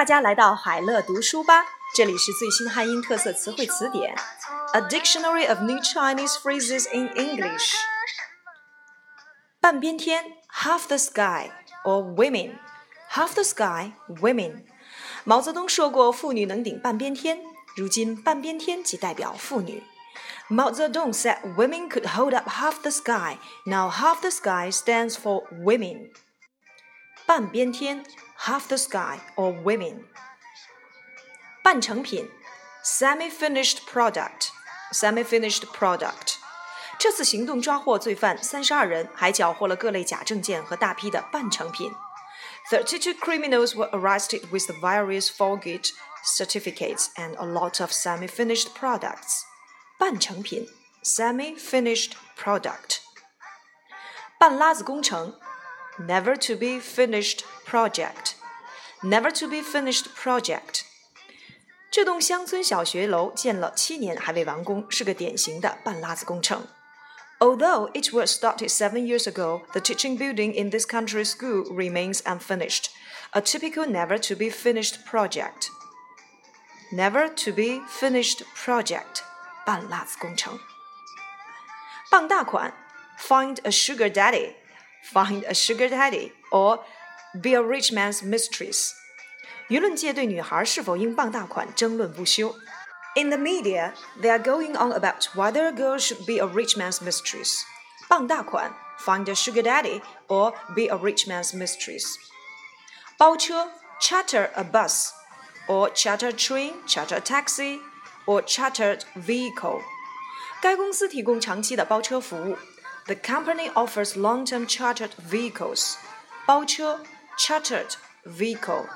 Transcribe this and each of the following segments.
大家来到海乐读书吧，这里是最新汉英特色词汇词典，A Dictionary of New Chinese Phrases in English。半边天，half the sky or women，half the sky women。毛泽东说过，妇女能顶半边天，如今半边天即代表妇女。Mao Zedong said women could hold up half the sky. Now half the sky stands for women. 半边天 half the sky or women. 半成品 semi-finished product semi-finished product. 这次行动抓获罪犯三十二人，还缴获了各类假证件和大批的半成品。Thirty-two criminals were arrested with the various forged certificates and a lot of semi-finished products. 半成品 （semi-finished product）。半拉子工程 （never to be finished project）。never to be finished project。这栋乡村小学楼建了七年还未完工，是个典型的半拉子工程。Although it was started seven years ago, the teaching building in this country school remains unfinished, a typical never to be finished project. Never to be finished project. 半辣子工程。傍大款，find a sugar daddy，find a sugar daddy，or be a rich man's mistress。舆论界对女孩是否应傍大款争论不休。In the media, they are going on about whether a girl should be a rich man's mistress. 傍大款，find a sugar daddy or be a rich man's mistress. 包车，charter a bus or charter a train, charter a taxi or chartered vehicle. 该公司提供长期的包车服务。 The company offers long-term chartered vehicles. 包车 chartered vehicle.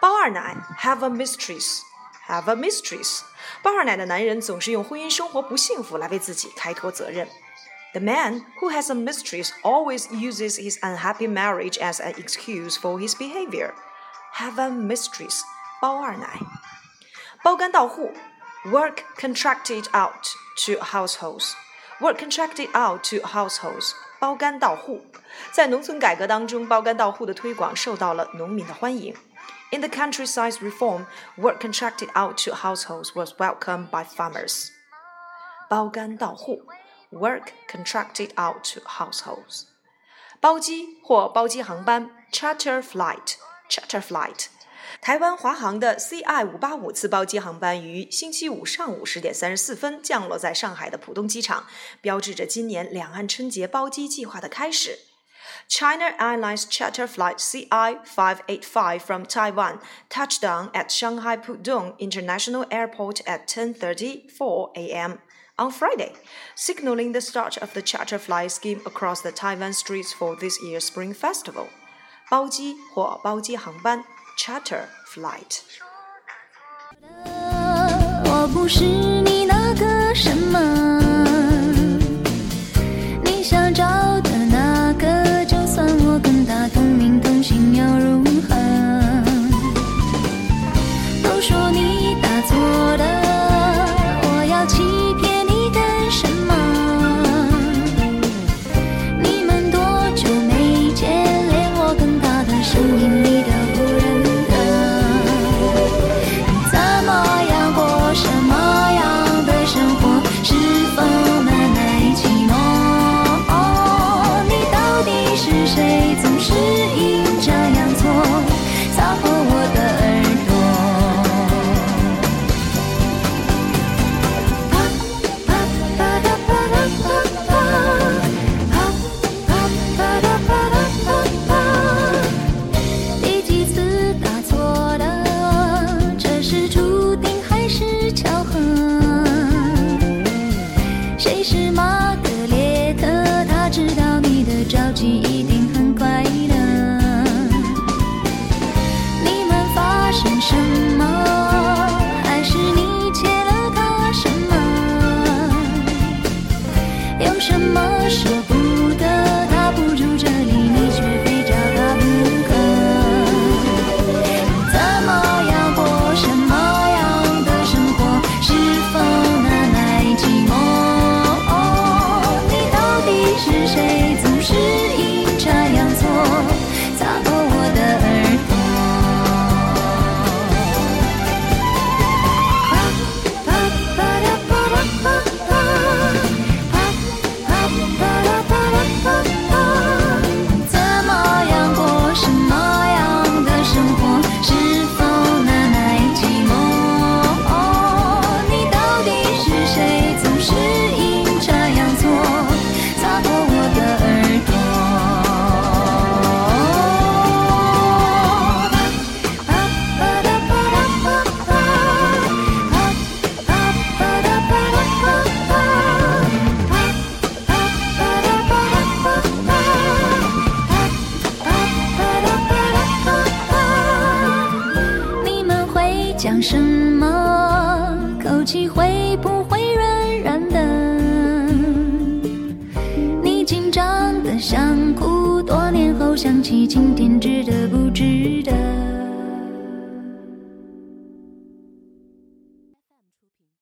包二奶 have a mistress. Have a mistress. 包二奶的男人总是用婚姻生活不幸福来为自己开脱责任。The man who has a mistress always uses his unhappy marriage as an excuse for his behavior. Have a mistress. 包二奶。包干到户，work contracted out to households。 work contracted out to households，包干到户。在农村改革当中，包干到户的推广受到了农民的欢迎。In the countryside reform, work contracted out to households was welcomed by farmers. 包干到户，work contracted out to households。包机或包机航班，charter flight，charter flight。 台湾华航的 CI 五八五次包机航班于星期五上午十点三十四分降落在上海的浦东机场，标志着今年两岸春节包机计划的开始。China Airlines charter flight CI585 from Taiwan touched down at Shanghai Pudong International Airport at 10:34 a.m. on Friday, signaling the start of the charter flight scheme across the Taiwan streets for this year's Spring Festival. 包机或包机航班 charter flight。总是生什么？还是你欠了他什么？有什么舍不得？他不住这里，你却非找他不可。怎么样过什么样的生活？是否那么寂寞？你到底是谁？讲什么？口气会不会软软的？你紧张的想哭，多年后想起今。